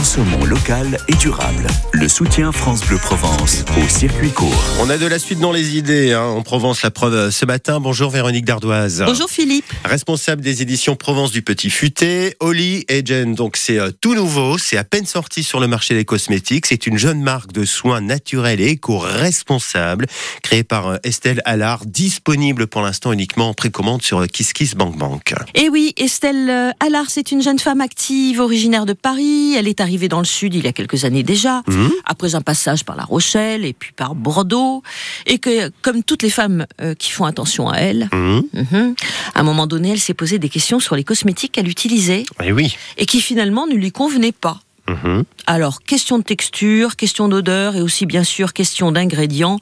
Consommons local et durable. Le soutien France Bleu Provence au circuit court. On a de la suite dans les idées hein, en Provence, la preuve euh, ce matin. Bonjour Véronique Dardoise. Bonjour Philippe. Responsable des éditions Provence du Petit Futé, Oli et Jen. Donc c'est euh, tout nouveau, c'est à peine sorti sur le marché des cosmétiques. C'est une jeune marque de soins naturels et éco-responsables créée par euh, Estelle Allard, disponible pour l'instant uniquement en précommande sur KissKissBankBank. Et oui, Estelle Allard, c'est une jeune femme active originaire de Paris. Elle est arrivée dans le sud il y a quelques années déjà, Mhm. après un passage par La Rochelle et puis par Bordeaux. Et que, comme toutes les femmes euh, qui font attention à elle, Mhm. mhm, à un moment donné, elle s'est posé des questions sur les cosmétiques qu'elle utilisait Eh oui. et qui finalement ne lui convenaient pas. Alors, question de texture, question d'odeur et aussi bien sûr question d'ingrédients,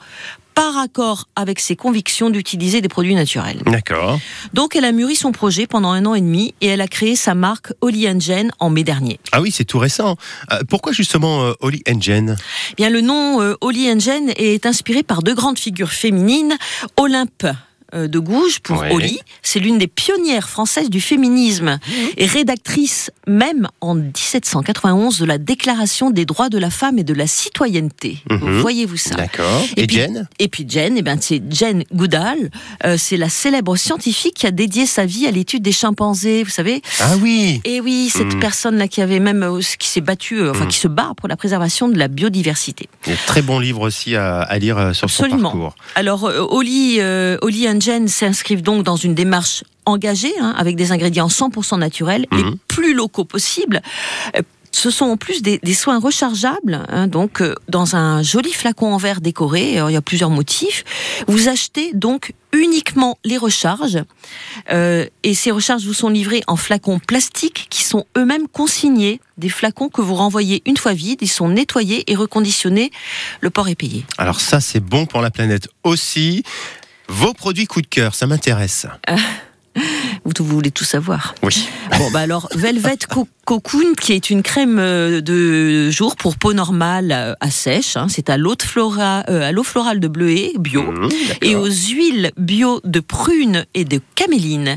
par accord avec ses convictions d'utiliser des produits naturels. D'accord. Donc elle a mûri son projet pendant un an et demi et elle a créé sa marque Holly Jen en mai dernier. Ah oui, c'est tout récent. Euh, pourquoi justement euh, Oli Engine Eh Bien le nom euh, Holly Jen est inspiré par deux grandes figures féminines, Olympe de Gouges pour Ouais. Holly, c'est l'une des pionnières françaises du féminisme et rédactrice même en 1791 de la Déclaration des droits de la femme et de la citoyenneté. Mhm. Voyez-vous ça? D'accord. Et, Et puis- Jen Et puis Jen, eh ben, c'est Jen Goodall, euh, c'est la célèbre scientifique qui a dédié sa vie à l'étude des chimpanzés, vous savez. Ah oui. Et oui, cette Mm. personne-là qui avait même, euh, qui s'est battue, euh, enfin Mm. qui se bat pour la préservation de la biodiversité. Très bon livre aussi à, à lire euh, sur son Absolument. parcours. Alors, euh, Oli, euh, Oli s'inscrivent donc dans une démarche engagée, hein, avec des ingrédients 100% naturels, les Mhm. plus locaux possibles. Euh, ce sont en plus des, des soins rechargeables, hein, donc euh, dans un joli flacon en verre décoré. Il y a plusieurs motifs. Vous achetez donc uniquement les recharges, euh, et ces recharges vous sont livrées en flacons plastiques qui sont eux-mêmes consignés. Des flacons que vous renvoyez une fois vides, ils sont nettoyés et reconditionnés. Le port est payé. Alors ça, c'est bon pour la planète aussi. Vos produits coup de cœur, ça m'intéresse. Vous, vous voulez tout savoir. Oui. Bon, bah alors, Velvet Cocoon, qui est une crème euh, de jour pour peau normale euh, à sèche. hein, c'est à l'eau flora- euh, florale de bleuet bio. Mmh, Et aux huiles bio de prune et de caméline,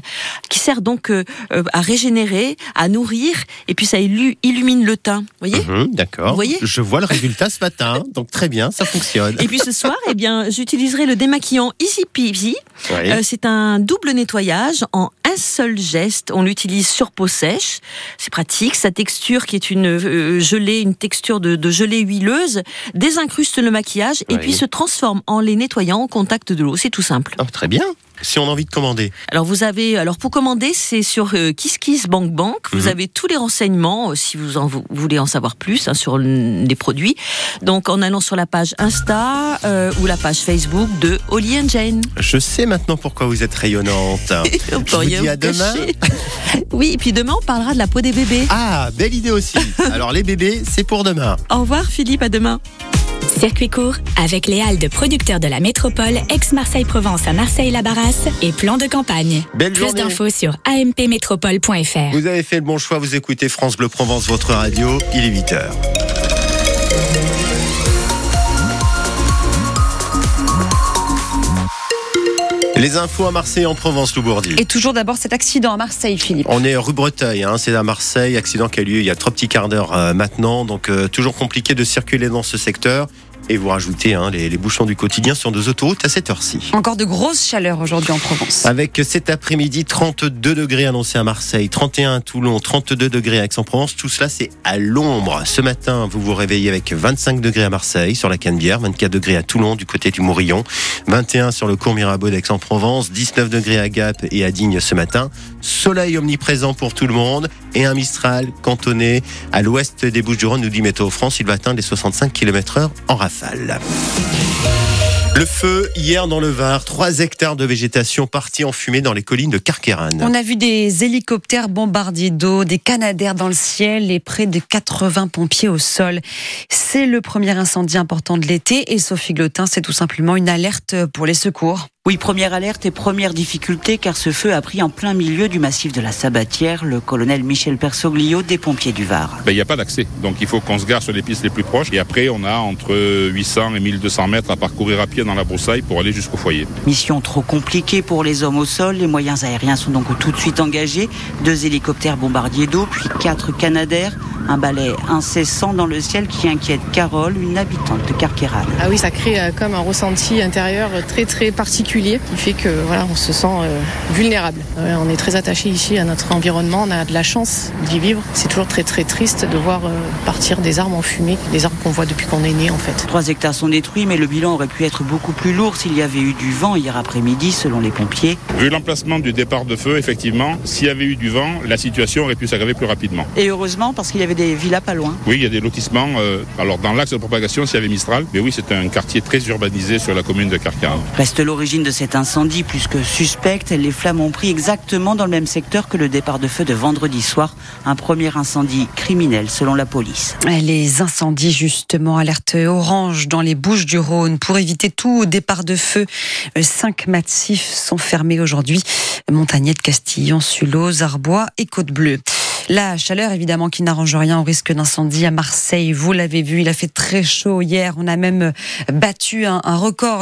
qui sert donc euh, à régénérer, à nourrir, et puis ça illu- illumine le teint. Voyez? Mhm, D'accord. Vous voyez? Je vois le résultat ce matin, donc très bien, ça fonctionne. Et puis ce soir, eh bien, j'utiliserai le démaquillant Easy Peasy. Euh, c'est un double nettoyage en un seul geste. On l'utilise sur peau sèche. C'est pratique. Sa texture, qui est une euh, gelée, une texture de, de gelée huileuse, désincruste le maquillage et puis se transforme en les nettoyant au contact de l'eau. C'est tout simple. Ah, très bien. Si on a envie de commander. Alors vous avez, alors pour commander, c'est sur euh, KissKissBankBank. Vous Mhm. avez tous les renseignements euh, si vous en vous voulez en savoir plus hein, sur les produits. Donc en allant sur la page Insta euh, ou la page Facebook de Holly and Jane. Je sais maintenant pourquoi vous êtes rayonnante. On Je vous dis à demain. Oui, et puis demain on parlera de la peau des bébés. Ah, belle idée aussi. Alors les bébés, c'est pour demain. Au revoir Philippe, à demain. Circuit court avec les halles de producteurs de la métropole ex-Marseille-Provence à Marseille-la-Barrasse et plan de campagne. Belle Plus d'infos sur ampmétropole.fr. Vous avez fait le bon choix, vous écoutez France Bleu Provence, votre radio, il est 8h. Les infos à Marseille en Provence, Loubourdi. Et toujours d'abord cet accident à Marseille, Philippe. On est rue Breteuil, hein, c'est à Marseille, accident qui a lieu il y a trois petits quarts d'heure euh, maintenant, donc euh, toujours compliqué de circuler dans ce secteur. Et vous rajoutez hein, les, les bouchons du quotidien sur deux autoroutes à cette heure-ci. Encore de grosses chaleurs aujourd'hui en Provence. Avec cet après-midi 32 degrés annoncés à Marseille, 31 à Toulon, 32 degrés à Aix-en-Provence. Tout cela, c'est à l'ombre. Ce matin, vous vous réveillez avec 25 degrés à Marseille, sur la Canebière, 24 degrés à Toulon, du côté du Mourillon, 21 sur le cours Mirabeau d'Aix-en-Provence, 19 degrés à Gap et à Digne ce matin. Soleil omniprésent pour tout le monde et un Mistral cantonné à l'ouest des Bouches-du-Rhône, nous dit Météo France. Il va atteindre les 65 km heure en rafale. Le feu, hier dans le Var, 3 hectares de végétation partis en fumée dans les collines de Carqueran. On a vu des hélicoptères bombardiers d'eau, des canadaires dans le ciel et près de 80 pompiers au sol. C'est le premier incendie important de l'été et Sophie Glotin, c'est tout simplement une alerte pour les secours. Oui, première alerte et première difficulté car ce feu a pris en plein milieu du massif de la Sabatière. Le colonel Michel Persoglio des pompiers du Var. Ben, il n'y a pas d'accès, donc il faut qu'on se gare sur les pistes les plus proches. Et après, on a entre 800 et 1200 mètres à parcourir à pied dans la broussaille pour aller jusqu'au foyer. Mission trop compliquée pour les hommes au sol. Les moyens aériens sont donc tout de suite engagés. Deux hélicoptères bombardiers d'eau, puis quatre canadaires. Un balai incessant dans le ciel qui inquiète Carole, une habitante de Carqueral. Ah oui, ça crée euh, comme un ressenti intérieur très très particulier qui fait que voilà, on se sent euh, vulnérable. Ouais, on est très attaché ici à notre environnement, on a de la chance d'y vivre. C'est toujours très très triste de voir euh, partir des arbres en fumée, des arbres qu'on voit depuis qu'on est né en fait. Trois hectares sont détruits, mais le bilan aurait pu être beaucoup plus lourd s'il y avait eu du vent hier après-midi, selon les pompiers. Vu l'emplacement du départ de feu, effectivement, s'il y avait eu du vent, la situation aurait pu s'aggraver plus rapidement. Et heureusement, parce qu'il y avait des villas pas loin. Oui, il y a des lotissements. Euh, alors dans l'axe de propagation, s'il y avait Mistral, mais oui, c'est un quartier très urbanisé sur la commune de Carcar. Reste l'origine de cet incendie plus que suspecte. Les flammes ont pris exactement dans le même secteur que le départ de feu de vendredi soir. Un premier incendie criminel selon la police. Les incendies, justement, alerte orange dans les Bouches du Rhône. Pour éviter tout départ de feu, cinq massifs sont fermés aujourd'hui. Montagnet, Castillon, Sulot, Arbois et Côte-Bleue. La chaleur, évidemment, qui n'arrange rien au risque d'incendie à Marseille. Vous l'avez vu, il a fait très chaud hier. On a même battu un, record.